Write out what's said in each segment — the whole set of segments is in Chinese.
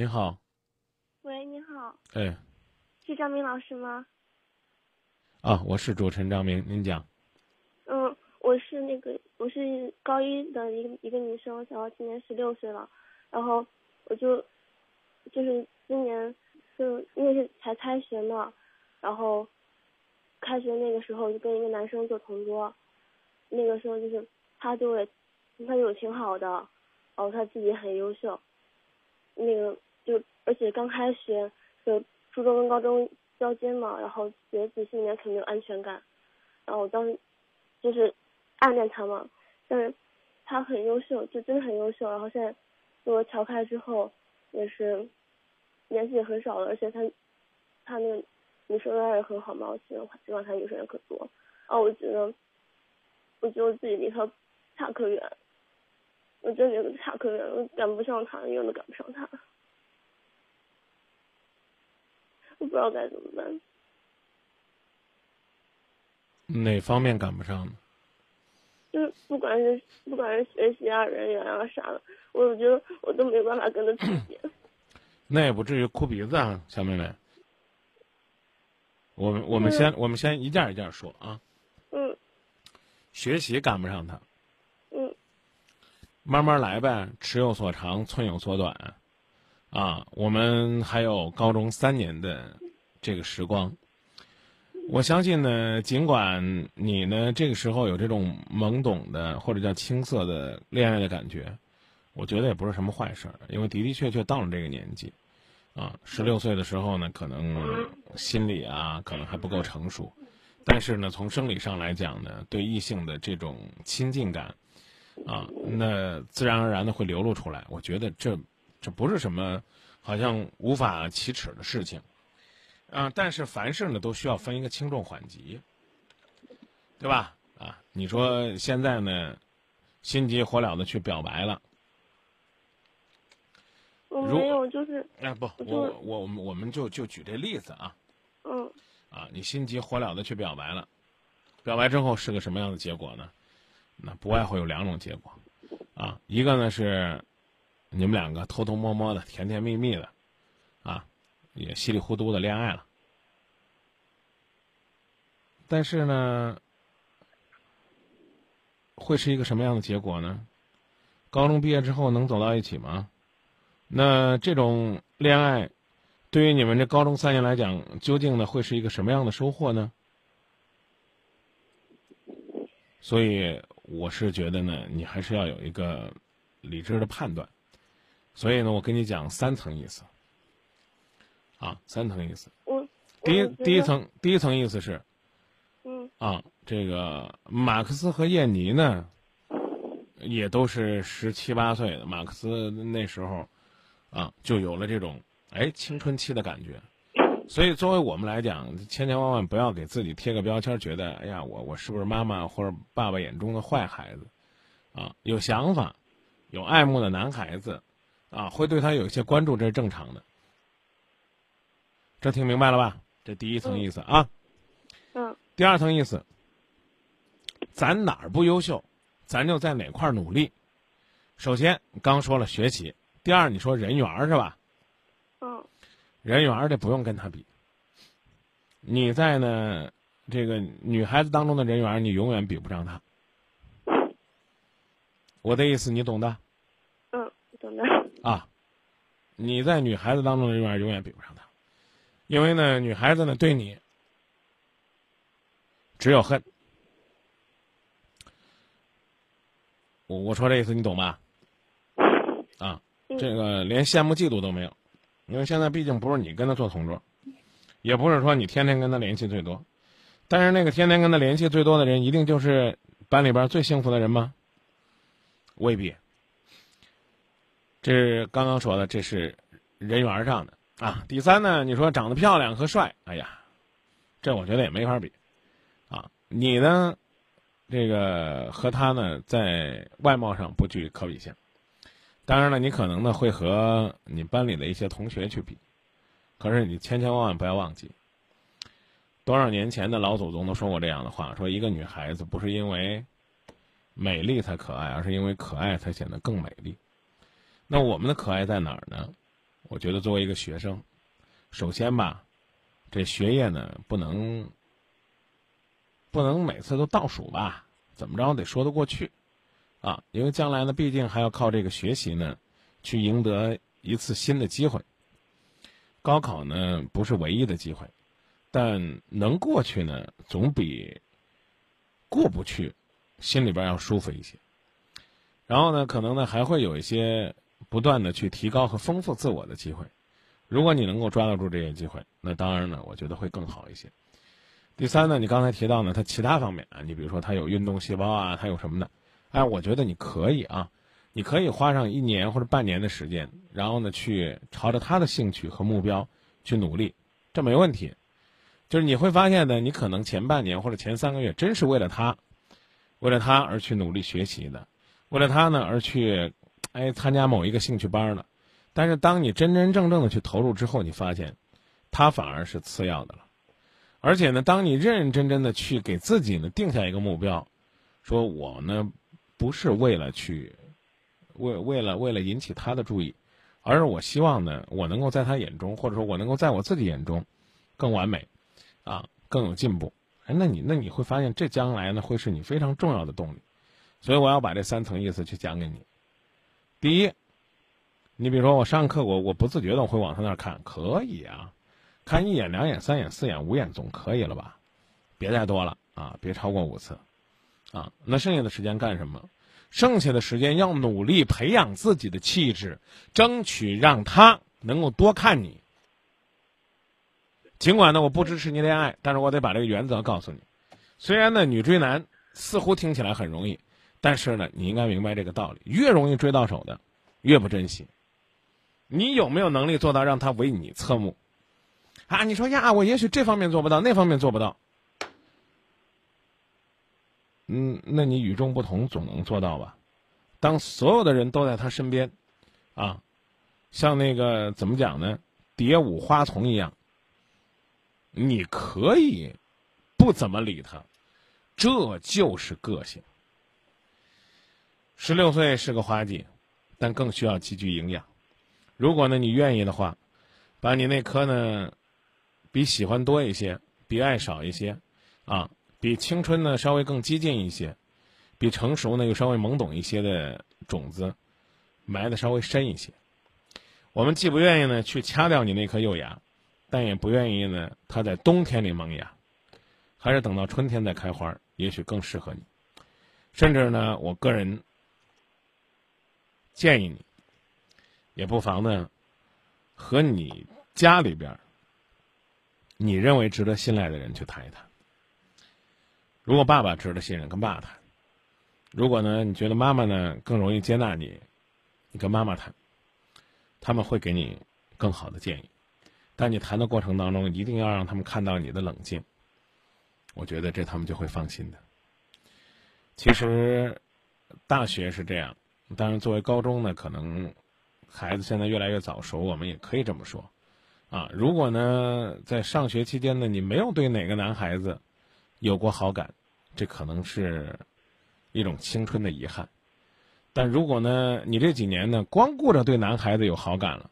您好，喂，你好，哎，是张明老师吗？啊，我是主持人张明，您讲。嗯，我是那个，我是高一的一个一个女生，然后今年十六岁了，然后我就就是今年就因为是才开学嘛，然后开学那个时候就跟一个男生做同桌，那个时候就是他对我他对我挺好的，然后他自己很优秀，那个就而且刚开学就初中跟高中交接嘛，然后觉得自己心里面肯定有安全感，然后我当时就是暗恋他嘛，但是他很优秀，就真的很优秀，然后现在跟我调开之后也是联系也很少了，而且他他那个女生缘也很好嘛，我希望希望他女生也可多，然后我觉得我觉得我自己离他差可远，我真的觉得差可远，我赶不上他，永远都赶不上他。我不知道该怎么办。哪方面赶不上呢？就是不管是不管是学习啊、人缘啊啥的，我觉得我都没办法跟他比。那也不至于哭鼻子啊，小妹妹。我们我们先我们先一件一件说啊。嗯学习赶不上他，嗯慢慢来呗，尺有所长，寸有所短，啊，我们还有高中三年的这个时光。我相信呢，尽管你呢这个时候有这种懵懂的或者叫青涩的恋爱的感觉，我觉得也不是什么坏事，因为的的确确到了这个年纪，啊，十六岁的时候呢，可能心理啊可能还不够成熟，但是呢，从生理上来讲呢，对异性的这种亲近感，啊，那自然而然的会流露出来。我觉得这这不是什么好像无法启齿的事情。啊，但是凡事呢都需要分一个轻重缓急，对吧？啊，你说现在呢，心急火燎的去表白了，如我没有，就是哎不，我我我我们我们就就举这例子啊嗯啊，你心急火燎的去表白了，表白之后是个什么样的结果呢？那不外乎有两种结果，啊，一个呢是你们两个偷偷摸摸的、甜甜蜜蜜的，啊，也稀里糊涂的恋爱了。但是呢，会是一个什么样的结果呢？高中毕业之后能走到一起吗？那这种恋爱，对于你们这高中三年来讲，究竟呢会是一个什么样的收获呢？所以我是觉得呢，你还是要有一个理智的判断。所以呢，我跟你讲三层意思。啊，三层意思。我第一第一层第一层意思是嗯啊，这个马克思和燕妮呢，也都是十七八岁的。马克思那时候啊，就有了这种哎青春期的感觉。所以，作为我们来讲，千千万万不要给自己贴个标签，觉得哎呀，我我是不是妈妈或者爸爸眼中的坏孩子？啊，有想法、有爱慕的男孩子，啊，会对他有一些关注，这是正常的。这听明白了吧？这第一层意思啊。嗯第二层意思，咱哪儿不优秀，咱就在哪块儿努力。首先，刚说了学习，第二，你说人缘儿是吧？嗯人缘儿这不用跟他比。你在呢，这个女孩子当中的人缘，你永远比不上他。我的意思你懂的嗯，懂的。啊。你在女孩子当中的人缘儿永远比不上她，因为呢，女孩子呢对你只有恨。我我说这意思你懂吧？啊，嗯这个连羡慕嫉妒都没有，因为现在毕竟不是你跟他做同桌，也不是说你天天跟他联系最多，但是那个天天跟他联系最多的人，一定就是班里边最幸福的人吗？未必。这是刚刚说的，这是人缘上的啊。第三呢，你说长得漂亮和帅，哎呀，这我觉得也没法比啊。你呢，这个和他呢，在外貌上不具可比性。当然了，你可能呢会和你班里的一些同学去比，可是你千千万万不要忘记，多少年前的老祖宗都说过这样的话：说一个女孩子不是因为美丽才可爱，而是因为可爱才显得更美丽。那我们的可爱在哪儿呢？我觉得作为一个学生，首先吧，这学业呢不能不能每次都倒数吧，怎么着得说得过去，啊，因为将来呢，毕竟还要靠这个学习呢，去赢得一次新的机会。高考呢不是唯一的机会，但能过去呢，总比过不去心里边要舒服一些。然后呢，可能呢还会有一些不断的去提高和丰富自我的机会。如果你能够抓得住这些机会，那当然呢，我觉得会更好一些。第三呢，你刚才提到呢，他其他方面啊，你比如说他有运动细胞啊，他有什么的，哎，我觉得你可以啊，你可以花上一年或者半年的时间，然后呢，去朝着他的兴趣和目标去努力，这没问题。就是你会发现呢，你可能前半年或者前三个月真是为了他，为了他而去努力学习的。为了他呢而去，哎，参加某一个兴趣班呢，但是当你真真正正的去投入之后，你发现，他反而是次要的了。而且呢，当你认认真真的去给自己呢定下一个目标，说我呢不是为了去，为为了为了引起他的注意，而是我希望呢我能够在他眼中，或者说我能够在我自己眼中，更完美，啊，更有进步。哎，那你那你会发现，这将来呢会是你非常重要的动力。所以我要把这三层意思去讲给你。第一，你比如说我上课，我我不自觉的会往他那儿看，可以啊，看一眼、两眼、三眼、四眼、五眼总可以了吧？别再多了啊，别超过五次，啊，那剩下的时间干什么？剩下的时间要努力培养自己的气质，争取让他能够多看你。尽管呢，我不支持你恋爱，但是我得把这个原则告诉你。虽然呢，女追男似乎听起来很容易。但是呢，你应该明白这个道理：越容易追到手的，越不珍惜。你有没有能力做到让他为你侧目？啊，你说呀，我也许这方面做不到，那方面做不到。嗯，那你与众不同总能做到吧？当所有的人都在他身边，啊，像那个怎么讲呢？蝶舞花丛一样，你可以不怎么理他，这就是个性。十六岁是个花季，但更需要积聚营养。如果呢你愿意的话，把你那颗呢，比喜欢多一些，比爱少一些，啊，比青春呢稍微更激进一些，比成熟呢又稍微懵懂一些的种子，埋的稍微深一些。我们既不愿意呢去掐掉你那颗幼芽，但也不愿意呢它在冬天里萌芽，还是等到春天再开花，也许更适合你。甚至呢，我个人。建议你，也不妨呢，和你家里边你认为值得信赖的人去谈一谈。如果爸爸值得信任，跟爸爸谈；如果呢，你觉得妈妈呢更容易接纳你，你跟妈妈谈，他们会给你更好的建议。但你谈的过程当中，一定要让他们看到你的冷静。我觉得这他们就会放心的。其实，大学是这样。当然，作为高中呢，可能孩子现在越来越早熟，我们也可以这么说，啊，如果呢在上学期间呢，你没有对哪个男孩子有过好感，这可能是一种青春的遗憾；但如果呢你这几年呢光顾着对男孩子有好感了，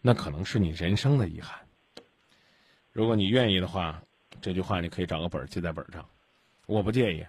那可能是你人生的遗憾。如果你愿意的话，这句话你可以找个本儿记在本儿上，我不介意。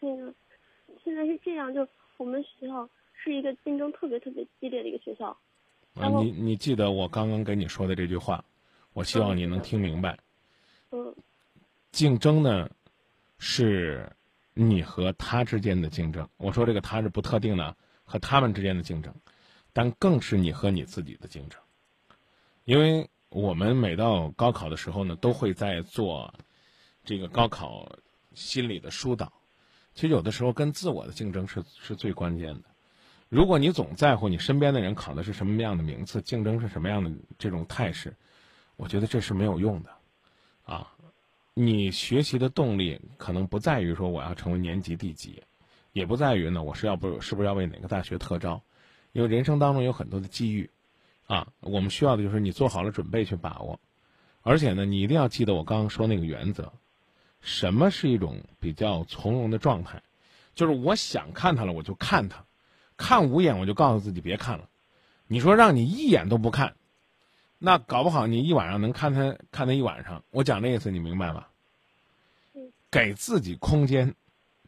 嗯。这样，就我们学校是一个竞争特别特别激烈的一个学校。啊，你你记得我刚刚跟你说的这句话，我希望你能听明白。嗯。竞争呢，是你和他之间的竞争。我说这个他是不特定的，和他们之间的竞争，但更是你和你自己的竞争。因为我们每到高考的时候呢，都会在做这个高考心理的疏导。其实有的时候跟自我的竞争是是最关键的。如果你总在乎你身边的人考的是什么样的名次，竞争是什么样的这种态势，我觉得这是没有用的。啊，你学习的动力可能不在于说我要成为年级第几，也不在于呢我是要不是不是要为哪个大学特招，因为人生当中有很多的机遇，啊，我们需要的就是你做好了准备去把握，而且呢，你一定要记得我刚刚说那个原则。什么是一种比较从容的状态？就是我想看他了，我就看他，看五眼我就告诉自己别看了，你说让你一眼都不看，那搞不好你一晚上能看他看他一晚上。我讲这意思你明白吧？给自己空间，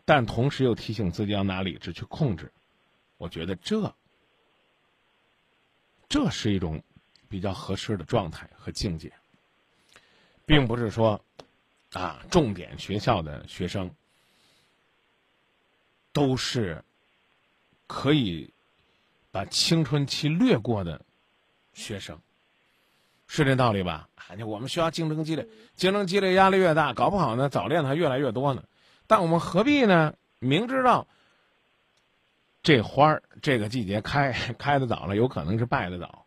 但同时又提醒自己要拿理智去控制。我觉得这，这是一种比较合适的状态和境界，并不是说啊，重点学校的学生都是可以把青春期略过的学生，是这道理吧？啊，我们学校竞争激烈，竞争激烈，压力越大，搞不好呢，早恋的还越来越多呢。但我们何必呢？明知道。这花儿这个季节开开的早了，有可能是败的早。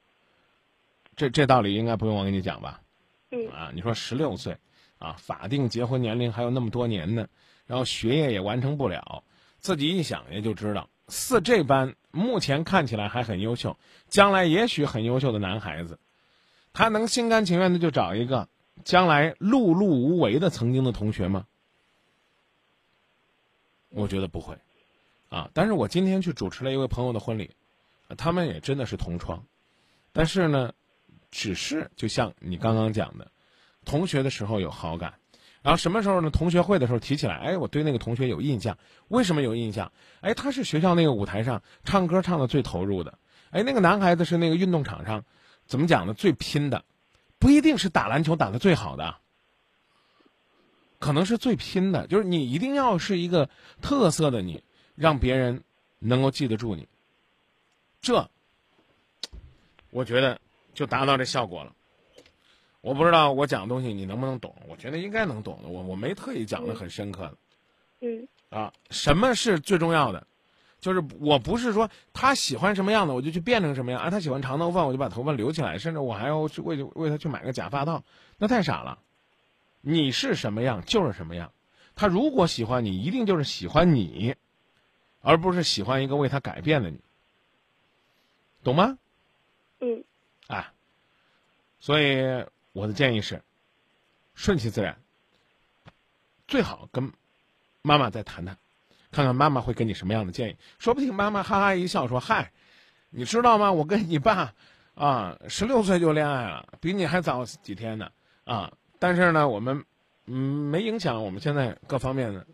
这这道理应该不用我跟你讲吧？嗯。啊，你说十六岁，啊，法定结婚年龄还有那么多年呢，然后学业也完成不了，自己一想也就知道，似这般目前看起来还很优秀，将来也许很优秀的男孩子，他能心甘情愿的就找一个将来碌碌无为的曾经的同学吗？我觉得不会。啊！但是我今天去主持了一位朋友的婚礼，他们也真的是同窗，但是呢，只是就像你刚刚讲的，同学的时候有好感，然后什么时候呢？同学会的时候提起来，哎，我对那个同学有印象。为什么有印象？哎，他是学校那个舞台上唱歌唱的最投入的，哎，那个男孩子是那个运动场上，怎么讲呢？最拼的，不一定是打篮球打的最好的，可能是最拼的，就是你一定要是一个特色的你。让别人能够记得住你，这我觉得就达到这效果了。我不知道我讲的东西你能不能懂？我觉得应该能懂的。我我没特意讲的很深刻的。嗯。啊，什么是最重要的？就是我不是说他喜欢什么样的，我就去变成什么样。啊，他喜欢长头发，我就把头发留起来，甚至我还要去为为他去买个假发套，那太傻了。你是什么样就是什么样。他如果喜欢你，一定就是喜欢你。而不是喜欢一个为他改变的你，懂吗？嗯。啊，所以我的建议是，顺其自然。最好跟妈妈再谈谈，看看妈妈会给你什么样的建议。说不定妈妈哈哈一笑说：“嗨，你知道吗？我跟你爸啊，十六岁就恋爱了，比你还早几天呢。啊，但是呢，我们嗯没影响我们现在各方面的。”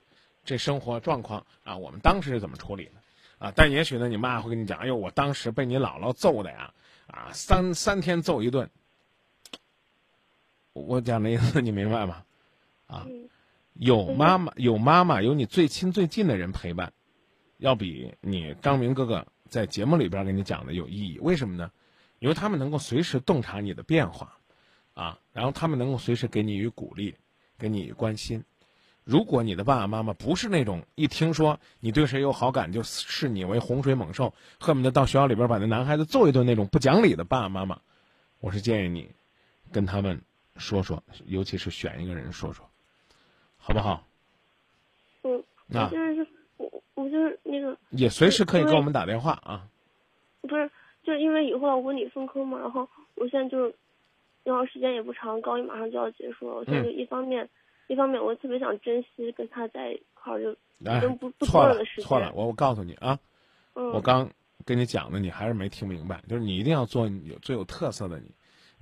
这生活状况啊，我们当时是怎么处理的？啊，但也许呢，你妈会跟你讲：“哎呦，我当时被你姥姥揍的呀，啊，三三天揍一顿。”我讲的意思你明白吗？啊，有妈妈，有妈妈，有你最亲最近的人陪伴，要比你张明哥哥在节目里边给你讲的有意义。为什么呢？因为他们能够随时洞察你的变化，啊，然后他们能够随时给你予鼓励，给你关心。如果你的爸爸妈妈不是那种一听说你对谁有好感就视你为洪水猛兽，恨不得到学校里边把那男孩子揍一顿那种不讲理的爸爸妈妈，我是建议你跟他们说说，尤其是选一个人说说，好不好？嗯，那就是我，我就是那个也随时可以给我们打电话啊。不是，就是因为以后要文理分科嘛，然后我现在就是，然后时间也不长，高一马上就要结束了，我现在就一方面。一方面，我特别想珍惜跟他在一块儿，就跟不不错的时间。错了，我我告诉你啊，嗯我刚跟你讲的，你还是没听明白。就是你一定要做有最有特色的你。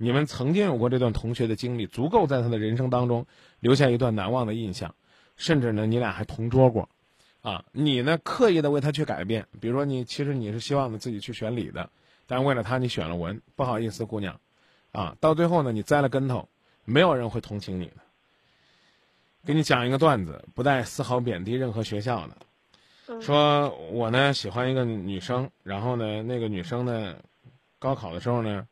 你们曾经有过这段同学的经历，足够在他的人生当中留下一段难忘的印象。甚至呢，你俩还同桌过，啊，你呢刻意的为他去改变。比如说，你其实你是希望你自己去选理的，但是为了他你选了文。不好意思，姑娘，啊，到最后呢，你栽了跟头，没有人会同情你的。给你讲一个段子，不带丝毫贬低任何学校的。说我呢喜欢一个女生，然后呢那个女生呢，高考的时候呢，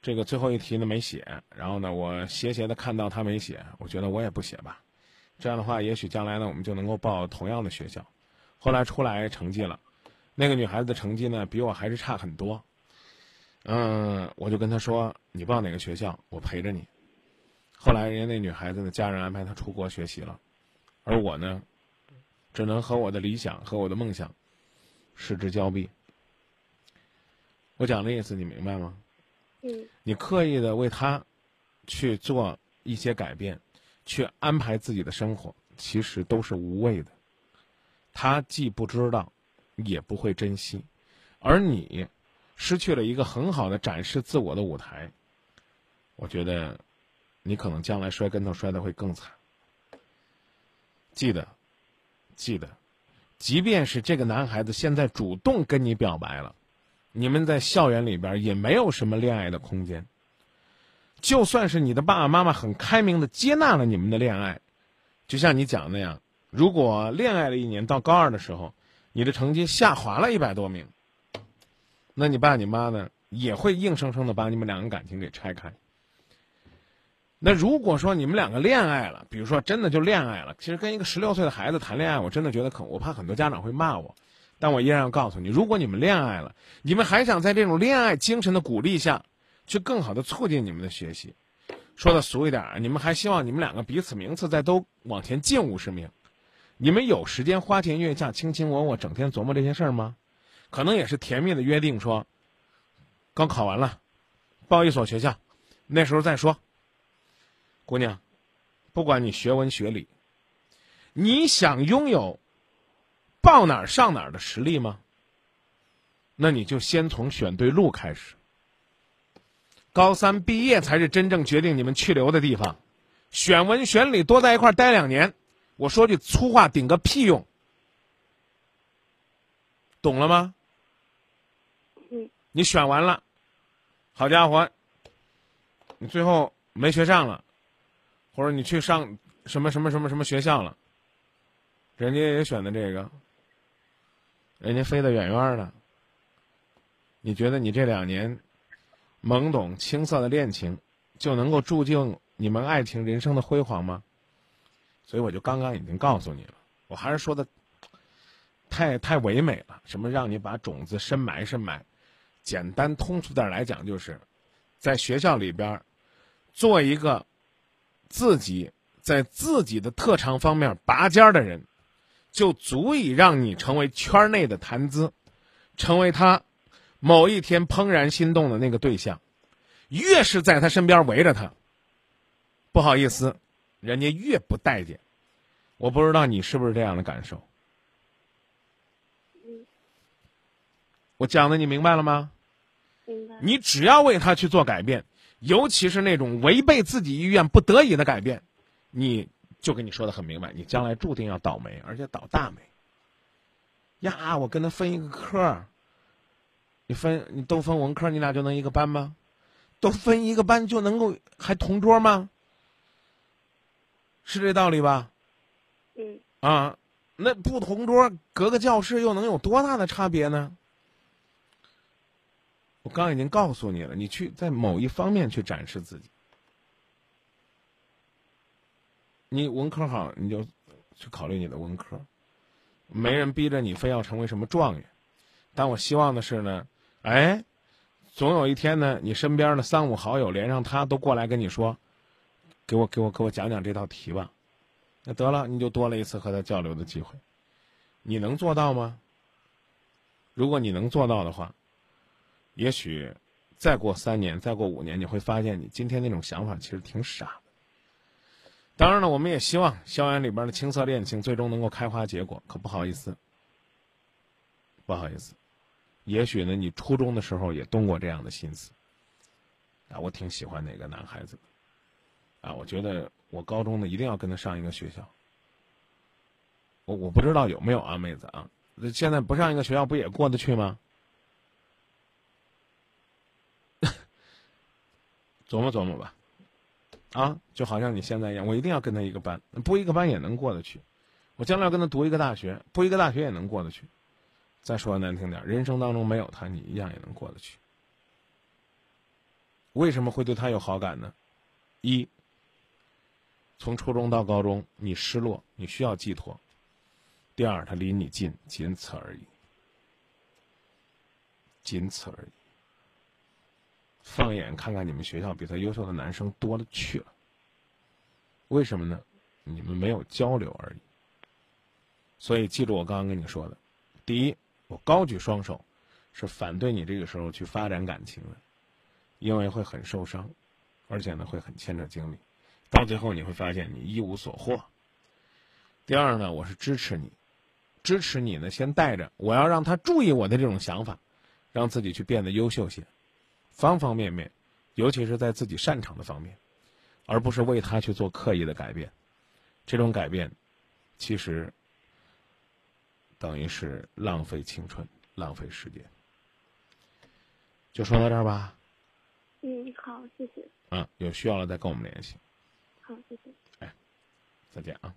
这个最后一题呢没写，然后呢我斜斜的看到他没写，我觉得我也不写吧，这样的话也许将来呢我们就能够报同样的学校。后来出来成绩了，那个女孩子的成绩呢比我还是差很多。嗯，我就跟她说，你报哪个学校，我陪着你。后来，人家那女孩子的家人安排她出国学习了，而我呢，只能和我的理想和我的梦想失之交臂。我讲的意思你明白吗？嗯。你刻意的为他去做一些改变，去安排自己的生活，其实都是无谓的。他既不知道，也不会珍惜，而你失去了一个很好的展示自我的舞台，我觉得你可能将来摔跟头摔得会更惨。记得，记得，即便是这个男孩子现在主动跟你表白了，你们在校园里边也没有什么恋爱的空间。就算是你的爸爸妈妈很开明的接纳了你们的恋爱，就像你讲那样，如果恋爱了一年到高二的时候，你的成绩下滑了一百多名，那你爸你妈呢也会硬生生的把你们两个感情给拆开。那如果说你们两个恋爱了，比如说真的就恋爱了，其实跟一个十六岁的孩子谈恋爱，我真的觉得可，我怕很多家长会骂我，但我依然要告诉你，如果你们恋爱了，你们还想在这种恋爱精神的鼓励下。去更好的促进你们的学习，说的俗一点你们还希望你们两个彼此名次再都往前进五十名，你们有时间花前月下卿卿我我，整天琢磨这些事儿吗？可能也是甜蜜的约定，说，高考完了，报一所学校，那时候再说。姑娘，不管你学文学理，你想拥有报哪儿上哪儿的实力吗？那你就先从选对路开始。高三毕业才是真正决定你们去留的地方，选文选理多在一块待两年，我说句粗话顶个屁用，懂了吗？嗯。你选完了，好家伙，你最后没学上了，或者你去上什么什么什么什么学校了，人家也选的这个，人家飞得远远的，你觉得你这两年？懵懂青涩的恋情，就能够注定你们爱情人生的辉煌吗？所以我就刚刚已经告诉你了，我还是说的太太唯美了。什么让你把种子深埋深埋？简单通俗点来讲，就是在学校里边做一个自己在自己的特长方面拔尖的人，就足以让你成为圈内的谈资，成为他。某一天怦然心动的那个对象，越是在他身边围着他，不好意思，人家越不待见。我不知道你是不是这样的感受。我讲的你明白了吗？明白。你只要为他去做改变，尤其是那种违背自己意愿、不得已的改变，你就跟你说的很明白，你将来注定要倒霉，而且倒大霉。呀，我跟他分一个科。你分你都分文科，你俩就能一个班吗？都分一个班就能够还同桌吗？是这道理吧？嗯。啊，那不同桌隔个教室又能有多大的差别呢？我刚已经告诉你了，你去在某一方面去展示自己。你文科好，你就去考虑你的文科，没人逼着你非要成为什么状元，但我希望的是呢。哎，总有一天呢，你身边的三五好友连上他都过来跟你说：“给我给我给我讲讲这道题吧。”那得了，你就多了一次和他交流的机会。你能做到吗？如果你能做到的话，也许再过三年、再过五年，你会发现你今天那种想法其实挺傻的。当然了，我们也希望校园里边的青涩恋情最终能够开花结果。可不好意思，不好意思。也许呢，你初中的时候也动过这样的心思，啊，我挺喜欢哪个男孩子，啊，我觉得我高中呢一定要跟他上一个学校。我我不知道有没有啊，妹子啊，现在不上一个学校不也过得去吗？琢磨琢磨吧，啊，就好像你现在一样，我一定要跟他一个班，不一个班也能过得去，我将来要跟他读一个大学，不一个大学也能过得去。再说难听点，人生当中没有他，你一样也能过得去。为什么会对他有好感呢？一，从初中到高中，你失落，你需要寄托；第二，他离你近，仅此而已，仅此而已。放眼看看，你们学校比他优秀的男生多了去了。为什么呢？你们没有交流而已。所以，记住我刚刚跟你说的，第一。我高举双手，是反对你这个时候去发展感情的，因为会很受伤，而且呢会很牵扯精力，到最后你会发现你一无所获。第二呢，我是支持你，支持你呢先带着我要让他注意我的这种想法，让自己去变得优秀些，方方面面，尤其是在自己擅长的方面，而不是为他去做刻意的改变。这种改变，其实等于是浪费青春、浪费时间。就说到这儿吧。嗯，好，谢谢。嗯，有需要了再跟我们联系。好，谢谢。哎，再见啊。